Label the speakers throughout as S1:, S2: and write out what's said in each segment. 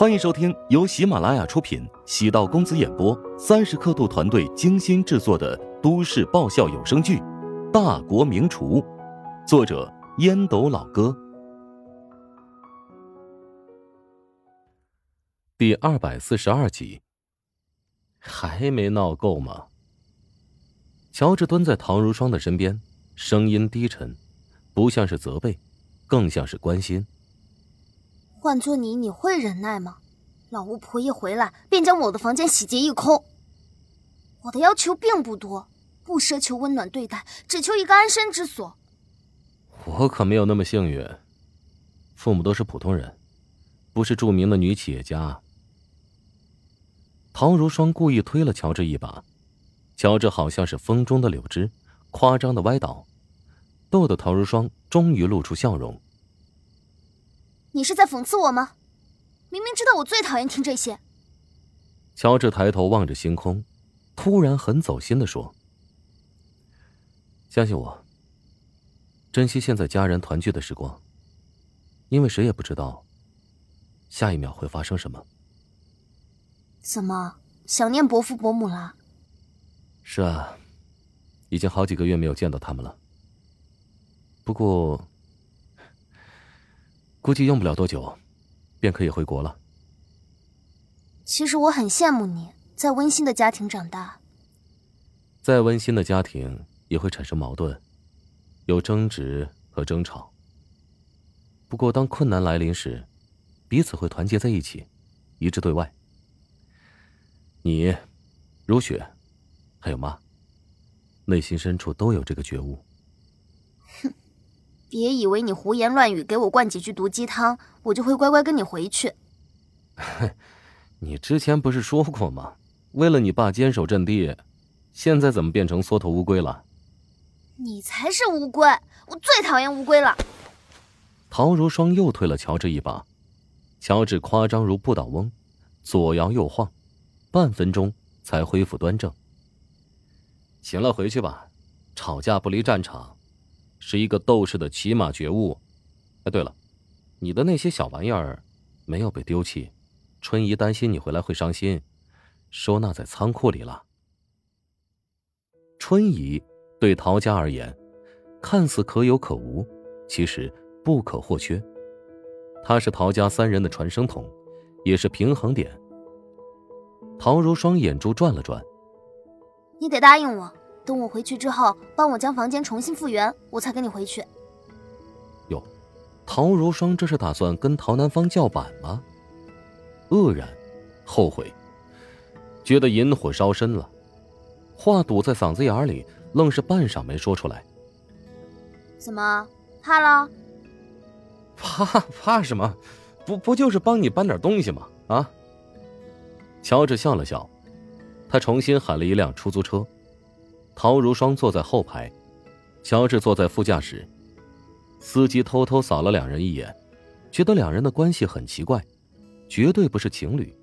S1: 欢迎收听由喜马拉雅出品、喜道公子演播、三十刻度团队精心制作的都市爆笑有声剧《大国名厨》，作者烟斗老哥，第二百四十二集。还没闹够吗？乔治蹲在唐如霜的身边，声音低沉，不像是责备，更像是关心。
S2: 换做你，你会忍耐吗？老巫婆一回来便将我的房间洗劫一空。我的要求并不多，不奢求温暖对待，只求一个安身之所。
S1: 我可没有那么幸运，父母都是普通人，不是著名的女企业家。陶如霜故意推了乔治一把，乔治好像是风中的柳枝，夸张的歪倒，逗得陶如霜终于露出笑容。
S2: 你是在讽刺我吗？明明知道我最讨厌听这些。
S1: 乔治抬头望着星空，突然很走心的说：“相信我，珍惜现在家人团聚的时光，因为谁也不知道下一秒会发生什么。”
S2: 怎么想念伯父伯母了？
S1: 是啊，已经好几个月没有见到他们了。不过。估计用不了多久，便可以回国了。
S2: 其实我很羡慕你在温馨的家庭长大。
S1: 再温馨的家庭也会产生矛盾，有争执和争吵。不过当困难来临时，彼此会团结在一起，一致对外。你、如雪，还有妈，内心深处都有这个觉悟。
S2: 别以为你胡言乱语，给我灌几句毒鸡汤，我就会乖乖跟你回去。
S1: 你之前不是说过吗？为了你爸坚守阵地，现在怎么变成缩头乌龟了？
S2: 你才是乌龟，我最讨厌乌龟了。
S1: 陶如霜又推了乔治一把，乔治夸张如不倒翁，左摇右晃，半分钟才恢复端正。行了，回去吧，吵架不离战场。是一个斗士的起码觉悟。哎，对了，你的那些小玩意儿没有被丢弃，春姨担心你回来会伤心，收纳在仓库里了。春姨对陶家而言，看似可有可无，其实不可或缺。她是陶家三人的传声筒，也是平衡点。陶如霜眼珠转了转，
S2: 你得答应我。等我回去之后，帮我将房间重新复原，我才跟你回去。
S1: 哟，陶如霜这是打算跟陶南方叫板吗？愕然，后悔，觉得引火烧身了，话堵在嗓子眼里，愣是半晌没说出来。
S2: 怎么怕了？
S1: 怕怕什么？不不就是帮你搬点东西吗？啊！乔治笑了笑，他重新喊了一辆出租车。陶如霜坐在后排，乔治坐在副驾驶。司机偷偷扫了两人一眼，觉得两人的关系很奇怪，绝对不是情侣，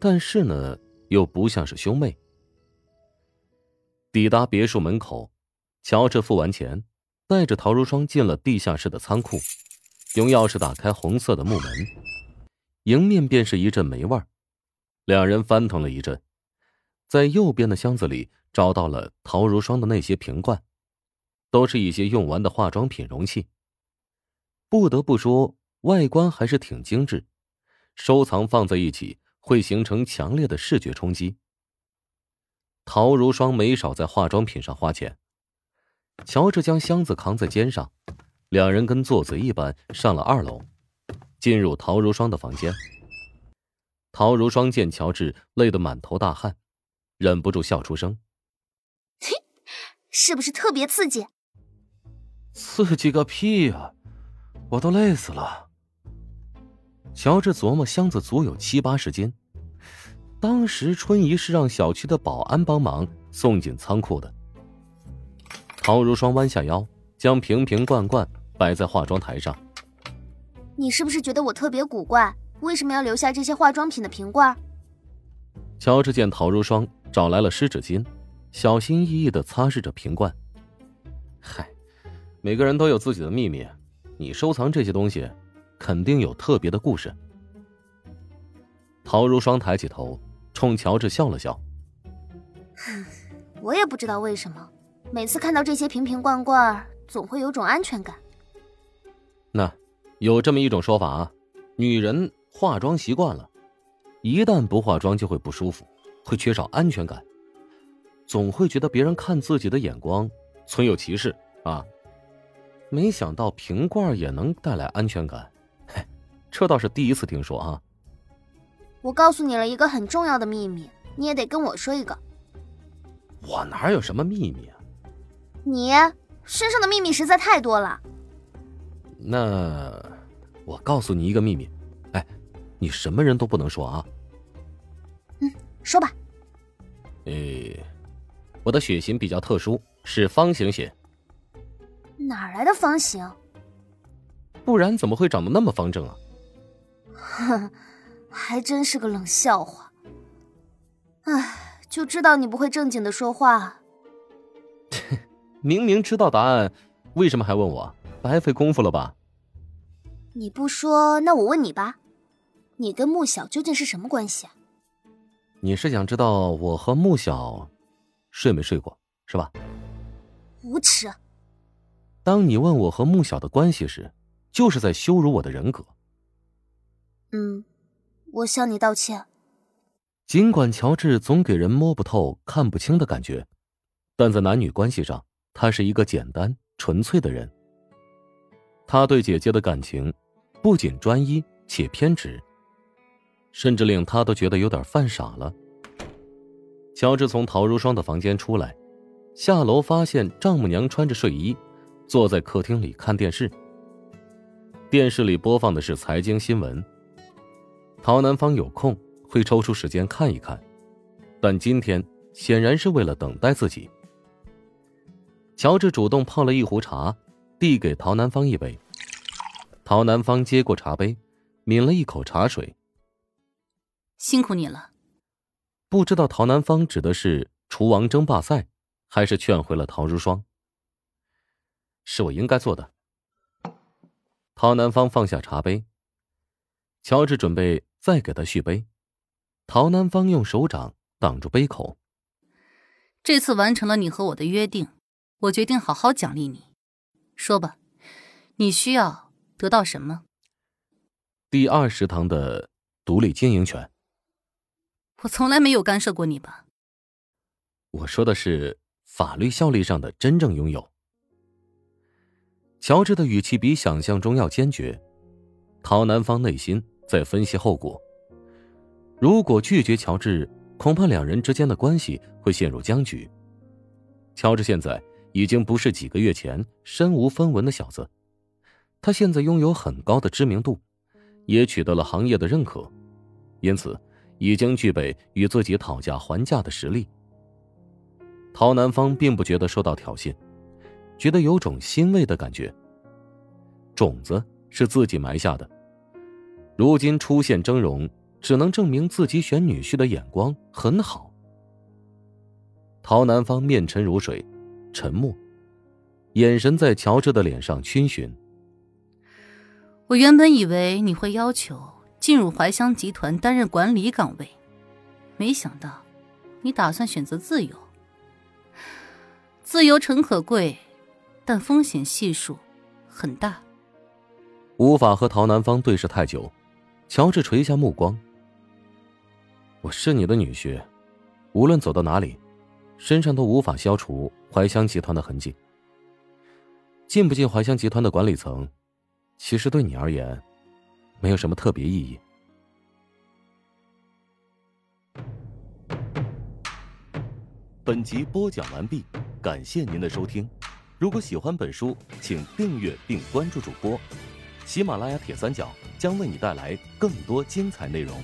S1: 但是呢，又不像是兄妹。抵达别墅门口，乔治付完钱，带着陶如霜进了地下室的仓库，用钥匙打开红色的木门，迎面便是一阵霉味。两人翻腾了一阵，在右边的箱子里。找到了陶如霜的那些瓶罐，都是一些用完的化妆品容器。不得不说，外观还是挺精致，收藏放在一起会形成强烈的视觉冲击。陶如霜没少在化妆品上花钱。乔治将箱子扛在肩上，两人跟做贼一般上了二楼，进入陶如霜的房间。陶如霜见乔治累得满头大汗，忍不住笑出声。
S2: 是不是特别刺激？
S1: 刺激个屁呀！我都累死了。乔治琢磨，箱子足有七八十斤。当时春姨是让小区的保安帮忙送进仓库的。陶如霜弯下腰，将瓶瓶罐罐摆在化妆台上。
S2: 你是不是觉得我特别古怪？为什么要留下这些化妆品的瓶罐？
S1: 乔治见陶如霜找来了湿纸巾。小心翼翼的擦拭着瓶罐。嗨，每个人都有自己的秘密，你收藏这些东西，肯定有特别的故事。陶如霜抬起头，冲乔治笑了笑。
S2: 我也不知道为什么，每次看到这些瓶瓶罐罐，总会有种安全感。
S1: 那，有这么一种说法啊，女人化妆习惯了，一旦不化妆就会不舒服，会缺少安全感，总会觉得别人看自己的眼光存有歧视啊。没想到瓶罐也能带来安全感，嘿，这倒是第一次听说啊。
S2: 我告诉你了一个很重要的秘密，你也得跟我说一个。
S1: 我哪有什么秘密啊？
S2: 你身上的秘密实在太多了。
S1: 那我告诉你一个秘密，哎，你什么人都不能说啊。
S2: 嗯，说吧。
S1: 诶，我的血型比较特殊，是方形血。
S2: 哪来的方形？
S1: 不然怎么会长得那么方正啊？
S2: 哼，还真是个冷笑话。唉，就知道你不会正经的说话。
S1: 明明知道答案，为什么还问我？白费功夫了吧？
S2: 你不说，那我问你吧。你跟穆小究竟是什么关系啊？
S1: 你是想知道我和穆小睡没睡过，是吧？
S2: 无耻！
S1: 当你问我和穆晓的关系时，就是在羞辱我的人格。
S2: 嗯，我向你道歉。
S1: 尽管乔治总给人摸不透、看不清的感觉，但在男女关系上，他是一个简单纯粹的人。他对姐姐的感情，不仅专一且偏执，甚至令他都觉得有点犯傻了。乔治从陶如霜的房间出来，下楼发现丈母娘穿着睡衣。坐在客厅里看电视，电视里播放的是财经新闻。陶南方有空会抽出时间看一看，但今天显然是为了等待自己。乔治主动泡了一壶茶，递给陶南方一杯。陶南方接过茶杯，抿了一口茶水。
S3: 辛苦你了。
S1: 不知道陶南方指的是厨王争霸赛，还是劝回了陶如霜。是我应该做的。陶南方放下茶杯，乔治准备再给他续杯，陶南方用手掌挡住杯口。
S3: 这次完成了你和我的约定，我决定好好奖励你。说吧，你需要得到什么？
S1: 第二食堂的独立经营权。
S3: 我从来没有干涉过你吧？
S1: 我说的是法律效力上的真正拥有。乔治的语气比想象中要坚决，陶南方内心在分析后果。如果拒绝乔治，恐怕两人之间的关系会陷入僵局。乔治现在已经不是几个月前身无分文的小子，他现在拥有很高的知名度，也取得了行业的认可，因此已经具备与自己讨价还价的实力。陶南方并不觉得受到挑衅。觉得有种欣慰的感觉。种子是自己埋下的，如今出现峥嵘，只能证明自己选女婿的眼光很好。陶南方面沉如水，沉默，眼神在乔治的脸上逡巡。
S3: 我原本以为你会要求进入怀香集团担任管理岗位，没想到，你打算选择自由。自由诚可贵。但风险系数很大，
S1: 无法和陶南方对视太久。乔治垂下目光：“我是你的女婿，无论走到哪里，身上都无法消除怀香集团的痕迹。进不进怀香集团的管理层，其实对你而言，没有什么特别意义。”本集播讲完毕，感谢您的收听。如果喜欢本书，请订阅并关注主播。喜马拉雅铁三角将为你带来更多精彩内容。